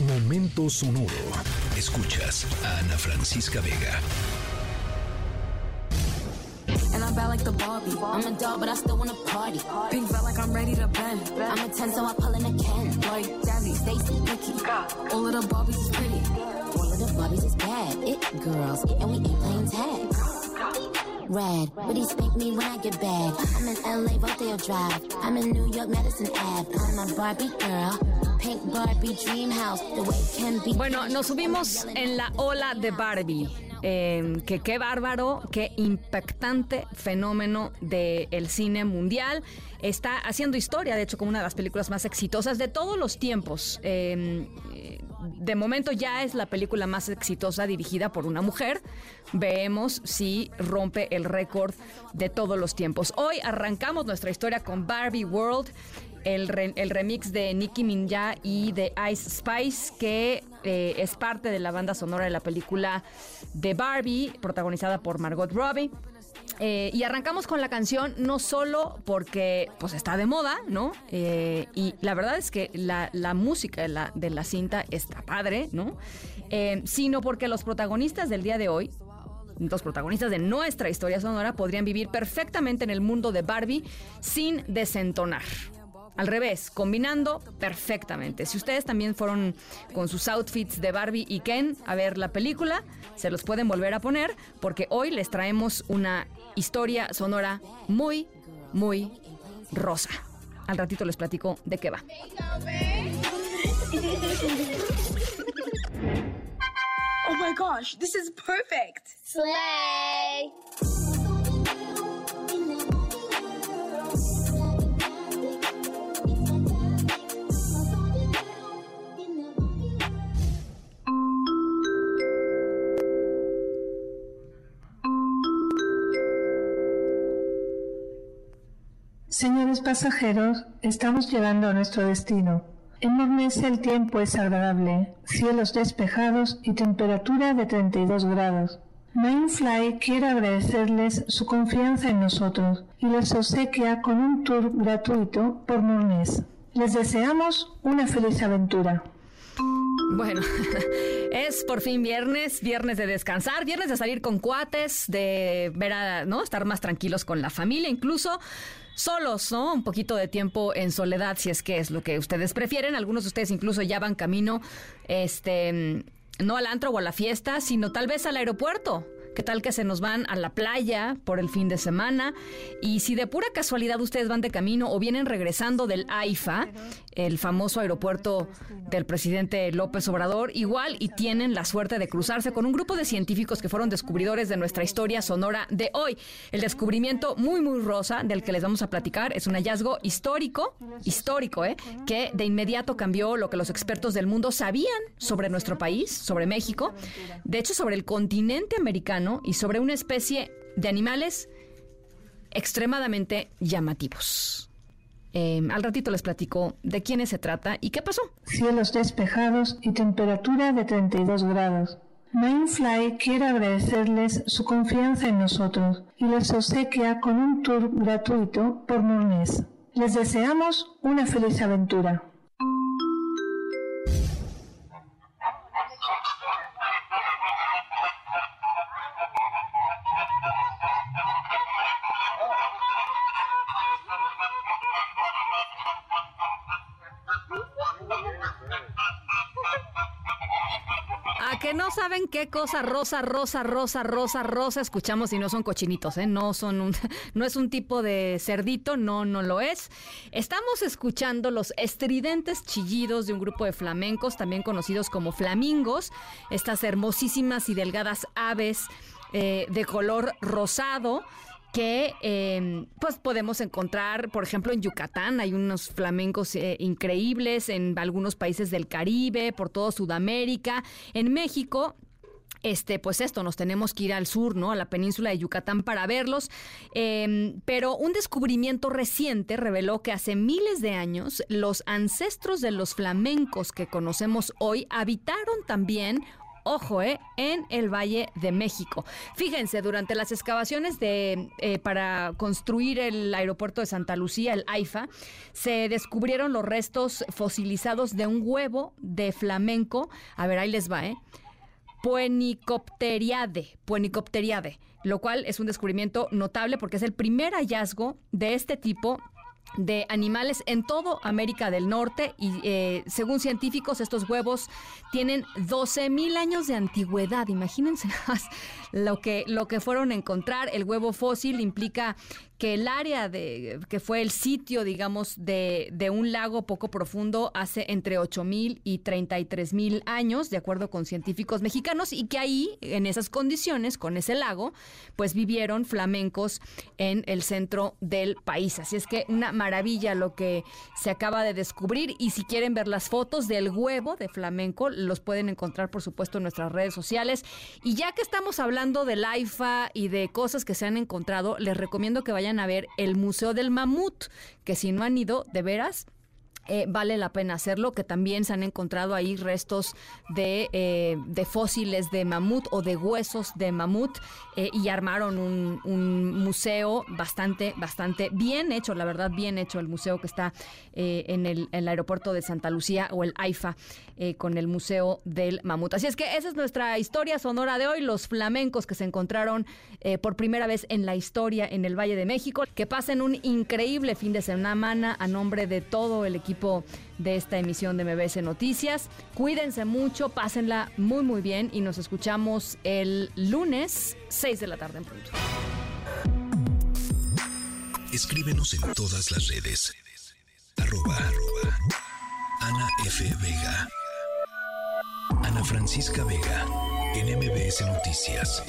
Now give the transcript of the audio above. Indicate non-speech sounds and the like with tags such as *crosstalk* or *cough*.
Momento sonoro. Escuchas a Ana Francisca Vega. And I'm bad like the Barbie. I'm a dog, but I still wanna party. Pink felt like I'm ready to bend. I'm a 10, so I pull in a Ken. Boy, Jazzy, Stacy, Nikki. All of the Barbies is pretty. All of the Barbies is bad. It girls, and we ain't playing tag. Red, but he spank me when I get bad. I'm in LA, Rodeo Drive. I'm in New York, Madison Ave. I'm a Barbie girl. Pink Barbie dream house. The way it can be. Bueno, nos subimos en la ola de Barbie. Em, que qué bárbaro, qué impactante fenómeno del cine mundial. Está haciendo historia, de hecho, como una de las películas más exitosas de todos los tiempos. Em, de momento ya es la película más exitosa dirigida por una mujer. Veamos si rompe el récord de todos los tiempos. Hoy arrancamos nuestra historia con Barbie World el, remix de Nicki Minaj y de Ice Spice, que eh, es parte de la banda sonora de la película de Barbie, protagonizada por Margot Robbie. Eh, y arrancamos con la canción no solo porque pues está de moda, ¿no? Eh, y la verdad es que la, música de la, de la, cinta está padre, ¿no? sino porque los protagonistas del día de hoy, los protagonistas de nuestra historia sonora, podrían vivir perfectamente en el mundo de Barbie sin desentonar. Al revés, combinando perfectamente. Si ustedes también fueron con sus outfits de Barbie y Ken a ver la película, se los pueden volver a poner porque hoy les traemos una historia sonora muy, muy rosa. Al ratito les platico de qué va. Oh my gosh, this is perfect. Slay. Señores pasajeros, estamos llegando a nuestro destino. En Mornés el tiempo es agradable, cielos despejados y temperatura de 32 grados. Mainfly quiere agradecerles su confianza en nosotros y les obsequia con un tour gratuito por Mornés. Les deseamos una feliz aventura. Bueno, *laughs* es por fin viernes, viernes de descansar, viernes de salir con cuates, de ver a, ¿no? Estar más tranquilos con la familia, incluso solos, ¿no? Un poquito de tiempo en soledad, si es que es lo que ustedes prefieren. Algunos de ustedes incluso ya van camino, este, no al antro o a la fiesta, sino tal vez al aeropuerto. ¿Qué tal que se nos van a la playa por el fin de semana? Y si de pura casualidad ustedes van de camino o vienen regresando del AIFA, el famoso aeropuerto del presidente López Obrador, igual y tienen la suerte de cruzarse con un grupo de científicos que fueron descubridores de nuestra historia sonora de hoy. El descubrimiento muy, muy rosa del que les vamos a platicar es un hallazgo histórico, histórico, ¿eh? que de inmediato cambió lo que los expertos del mundo sabían sobre nuestro país, sobre México, de hecho sobre el continente americano y sobre una especie de animales extremadamente llamativos. Em, al ratito les platico de quiénes se trata y qué pasó. Cielos despejados y temperatura de 32 grados. Mainfly quiere agradecerles su confianza en nosotros y les obsequia con un tour gratuito por Mornés. Les deseamos una feliz aventura. Que no saben qué cosa rosa, rosa, rosa, rosa, rosa escuchamos y no son cochinitos, ¿eh? No son *laughs* no es un tipo de cerdito, no, no lo es. Estamos escuchando los estridentes chillidos de un grupo de flamencos, también conocidos como flamingos, estas hermosísimas y delgadas aves eh, de color rosado que em, pues podemos encontrar, por ejemplo, en Yucatán hay unos flamencos eh, increíbles, en algunos países del Caribe, por toda Sudamérica, en México este, pues esto, nos tenemos que ir al sur, ¿no? A la península de Yucatán para verlos. Em, pero un descubrimiento reciente reveló que hace miles de años los ancestros de los flamencos que conocemos hoy habitaron también ojo, eh, en el Valle de México. Fíjense, durante las excavaciones de, eh, para construir el aeropuerto de Santa Lucía, el AIFA, se descubrieron los restos fosilizados de un huevo de flamenco. A ver, ahí les va, ¿eh? Puenicopteriade, Puenicopteriade, lo cual es un descubrimiento notable porque es el primer hallazgo de este tipo de animales en todo América del Norte y eh, según científicos estos huevos tienen 12 mil años de antigüedad. Imagínense *laughs* lo que, lo que fueron a encontrar. El huevo fósil implica que el área de que fue el sitio, digamos, de, de un lago poco profundo hace entre 8 mil y 33 mil años, de acuerdo con científicos mexicanos, y que ahí, en esas condiciones, con ese lago, pues vivieron flamencos en el centro del país. Así es que una maravilla lo que se acaba de descubrir, y si quieren ver las fotos del huevo de flamenco, los pueden encontrar, por supuesto, en nuestras redes sociales. Y ya que estamos hablando del AIFA y de cosas que se han encontrado, les recomiendo que vayan a ver el Museo del Mamut, que si no han ido, de veras, eh, vale la pena hacerlo, que también se han encontrado ahí restos de, eh, de fósiles de mamut o de huesos de mamut eh, y armaron un, museo bastante, bastante bien hecho, la verdad, bien hecho el museo que está en el, en, el, aeropuerto de Santa Lucía o el AIFA con el Museo del Mamut. Así es que esa es nuestra historia sonora de hoy, los flamencos que se encontraron por primera vez en la historia en el Valle de México. Que pasen un increíble fin de semana a nombre de todo el de esta emisión de MBS Noticias. Cuídense mucho, pásenla muy muy bien y nos escuchamos el lunes 6 de la tarde en punto. Escríbenos en todas las redes. Arroba, arroba Ana F. Vega. Ana Francisca Vega. En MBS. Noticias.